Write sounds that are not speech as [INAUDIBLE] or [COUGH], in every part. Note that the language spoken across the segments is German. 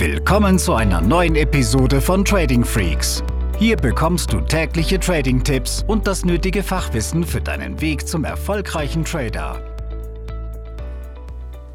Willkommen zu einer neuen Episode von Trading Freaks. Hier bekommst du tägliche Trading-Tipps und das nötige Fachwissen für deinen Weg zum erfolgreichen Trader.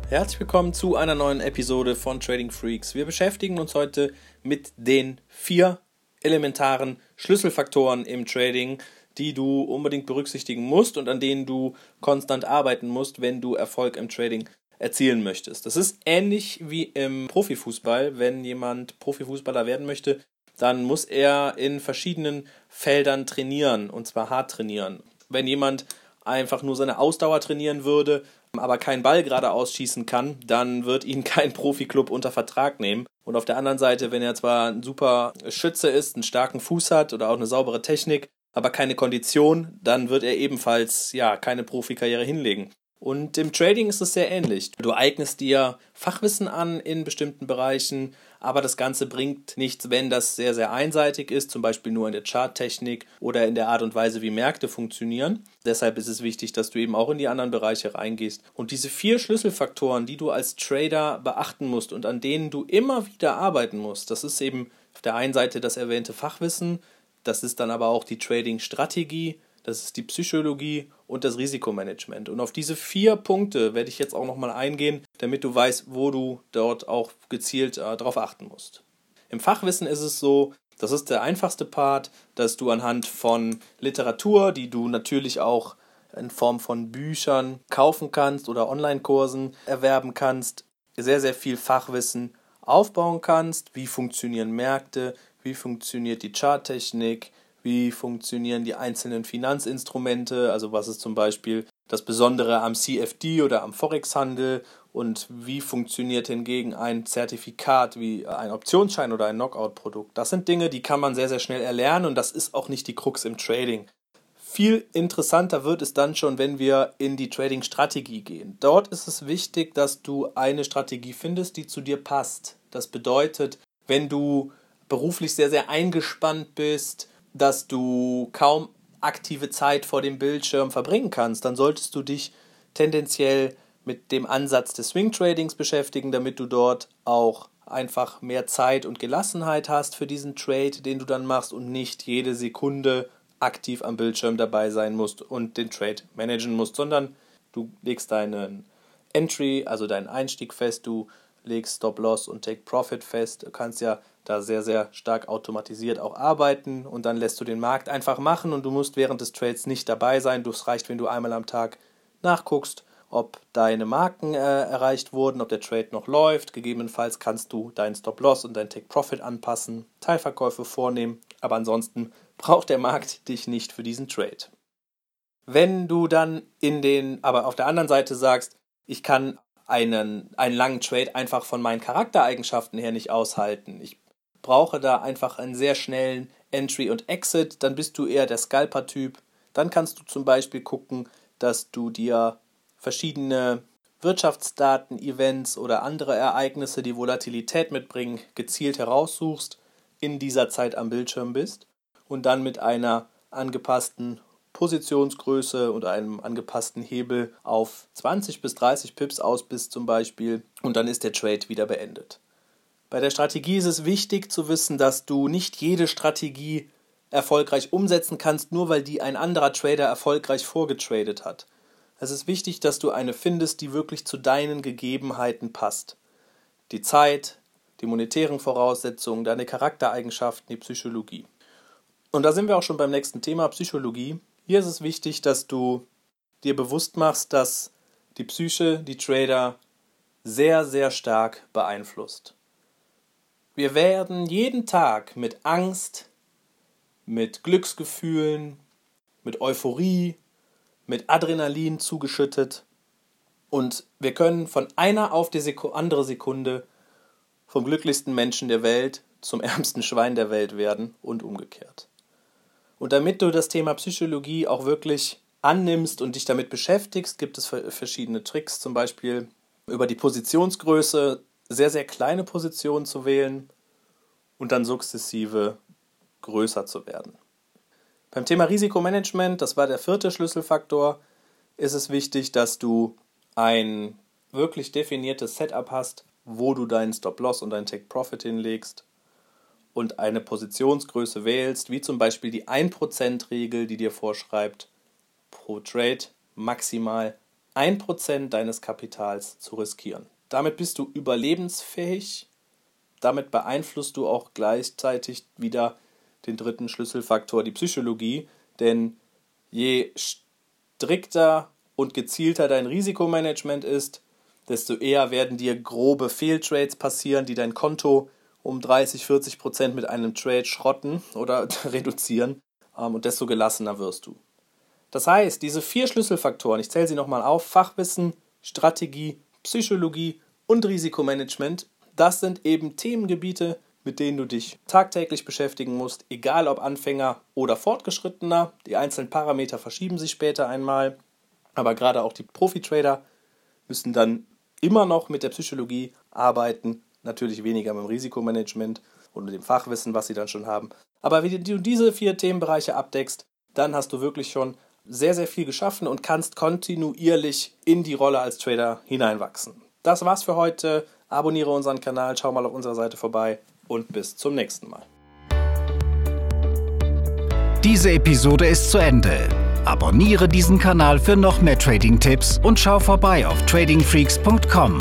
Herzlich willkommen zu einer neuen Episode von Trading Freaks. Wir beschäftigen uns heute mit den vier elementaren Schlüsselfaktoren im Trading, die du unbedingt berücksichtigen musst und an denen du konstant arbeiten musst, wenn du Erfolg im Trading erzielen möchtest. Das ist ähnlich wie im Profifußball. Wenn jemand Profifußballer werden möchte, dann muss er in verschiedenen Feldern trainieren und zwar hart trainieren. Wenn jemand einfach nur seine Ausdauer trainieren würde, aber keinen Ball gerade ausschießen kann, dann wird ihn [LAUGHS] kein Profiklub unter Vertrag nehmen. Und auf der anderen Seite, wenn er zwar ein super Schütze ist, einen starken Fuß hat oder auch eine saubere Technik, aber keine Kondition, dann wird er ebenfalls ja keine Profikarriere hinlegen. Und im Trading ist es sehr ähnlich. Du eignest dir Fachwissen an in bestimmten Bereichen, aber das Ganze bringt nichts, wenn das sehr, sehr einseitig ist, zum Beispiel nur in der Charttechnik oder in der Art und Weise, wie Märkte funktionieren. Deshalb ist es wichtig, dass du eben auch in die anderen Bereiche reingehst. Und diese vier Schlüsselfaktoren, die du als Trader beachten musst und an denen du immer wieder arbeiten musst, das ist eben auf der einen Seite das erwähnte Fachwissen, das ist dann aber auch die Trading-Strategie, das ist die Psychologie und das Risikomanagement. Und auf diese vier Punkte werde ich jetzt auch nochmal eingehen, damit du weißt, wo du dort auch gezielt äh, darauf achten musst. Im Fachwissen ist es so, das ist der einfachste Part, dass du anhand von Literatur, die du natürlich auch in Form von Büchern kaufen kannst oder Online-Kursen erwerben kannst, sehr, sehr viel Fachwissen aufbauen kannst. Wie funktionieren Märkte? Wie funktioniert die Charttechnik? Wie funktionieren die einzelnen Finanzinstrumente, also was ist zum Beispiel das Besondere am CFD oder am Forex-Handel und wie funktioniert hingegen ein Zertifikat wie ein Optionsschein oder ein Knockout-Produkt. Das sind Dinge, die kann man sehr, sehr schnell erlernen und das ist auch nicht die Krux im Trading. Viel interessanter wird es dann schon, wenn wir in die Trading-Strategie gehen. Dort ist es wichtig, dass du eine Strategie findest, die zu dir passt. Das bedeutet, wenn du beruflich sehr, sehr eingespannt bist, dass du kaum aktive Zeit vor dem Bildschirm verbringen kannst, dann solltest du dich tendenziell mit dem Ansatz des Swing Tradings beschäftigen, damit du dort auch einfach mehr Zeit und Gelassenheit hast für diesen Trade, den du dann machst und nicht jede Sekunde aktiv am Bildschirm dabei sein musst und den Trade managen musst, sondern du legst deinen Entry, also deinen Einstieg fest, du legst Stop Loss und Take Profit fest. Du kannst ja da sehr, sehr stark automatisiert auch arbeiten und dann lässt du den Markt einfach machen und du musst während des Trades nicht dabei sein. Es reicht, wenn du einmal am Tag nachguckst, ob deine Marken äh, erreicht wurden, ob der Trade noch läuft. Gegebenenfalls kannst du deinen Stop-Loss und deinen Take-Profit anpassen, Teilverkäufe vornehmen, aber ansonsten braucht der Markt dich nicht für diesen Trade. Wenn du dann in den, aber auf der anderen Seite sagst, ich kann einen, einen langen Trade einfach von meinen Charaktereigenschaften her nicht aushalten. Ich brauche da einfach einen sehr schnellen Entry und Exit, dann bist du eher der Scalper-Typ. Dann kannst du zum Beispiel gucken, dass du dir verschiedene Wirtschaftsdaten, Events oder andere Ereignisse, die Volatilität mitbringen, gezielt heraussuchst, in dieser Zeit am Bildschirm bist und dann mit einer angepassten Positionsgröße und einem angepassten Hebel auf 20 bis 30 Pips aus bist zum Beispiel und dann ist der Trade wieder beendet. Bei der Strategie ist es wichtig zu wissen, dass du nicht jede Strategie erfolgreich umsetzen kannst, nur weil die ein anderer Trader erfolgreich vorgetradet hat. Es ist wichtig, dass du eine findest, die wirklich zu deinen Gegebenheiten passt. Die Zeit, die monetären Voraussetzungen, deine Charaktereigenschaften, die Psychologie. Und da sind wir auch schon beim nächsten Thema, Psychologie. Hier ist es wichtig, dass du dir bewusst machst, dass die Psyche die Trader sehr, sehr stark beeinflusst. Wir werden jeden Tag mit Angst, mit Glücksgefühlen, mit Euphorie, mit Adrenalin zugeschüttet und wir können von einer auf die Seku andere Sekunde vom glücklichsten Menschen der Welt zum ärmsten Schwein der Welt werden und umgekehrt. Und damit du das Thema Psychologie auch wirklich annimmst und dich damit beschäftigst, gibt es verschiedene Tricks, zum Beispiel über die Positionsgröße sehr, sehr kleine Positionen zu wählen und dann sukzessive größer zu werden. Beim Thema Risikomanagement, das war der vierte Schlüsselfaktor, ist es wichtig, dass du ein wirklich definiertes Setup hast, wo du deinen Stop-Loss und deinen Take-Profit hinlegst und eine Positionsgröße wählst, wie zum Beispiel die 1%-Regel, die dir vorschreibt, pro Trade maximal 1% deines Kapitals zu riskieren. Damit bist du überlebensfähig, damit beeinflusst du auch gleichzeitig wieder den dritten Schlüsselfaktor, die Psychologie, denn je strikter und gezielter dein Risikomanagement ist, desto eher werden dir grobe Fehltrades passieren, die dein Konto um 30, 40 Prozent mit einem Trade schrotten oder [LAUGHS] reduzieren ähm, und desto gelassener wirst du. Das heißt, diese vier Schlüsselfaktoren, ich zähle sie nochmal auf, Fachwissen, Strategie, Psychologie und Risikomanagement, das sind eben Themengebiete, mit denen du dich tagtäglich beschäftigen musst, egal ob Anfänger oder Fortgeschrittener. Die einzelnen Parameter verschieben sich später einmal, aber gerade auch die Profi-Trader müssen dann immer noch mit der Psychologie arbeiten, natürlich weniger mit dem Risikomanagement und mit dem Fachwissen, was sie dann schon haben. Aber wenn du diese vier Themenbereiche abdeckst, dann hast du wirklich schon sehr, sehr viel geschaffen und kannst kontinuierlich in die Rolle als Trader hineinwachsen. Das war's für heute. Abonniere unseren Kanal, schau mal auf unserer Seite vorbei und bis zum nächsten Mal. Diese Episode ist zu Ende. Abonniere diesen Kanal für noch mehr Trading-Tipps und schau vorbei auf tradingfreaks.com.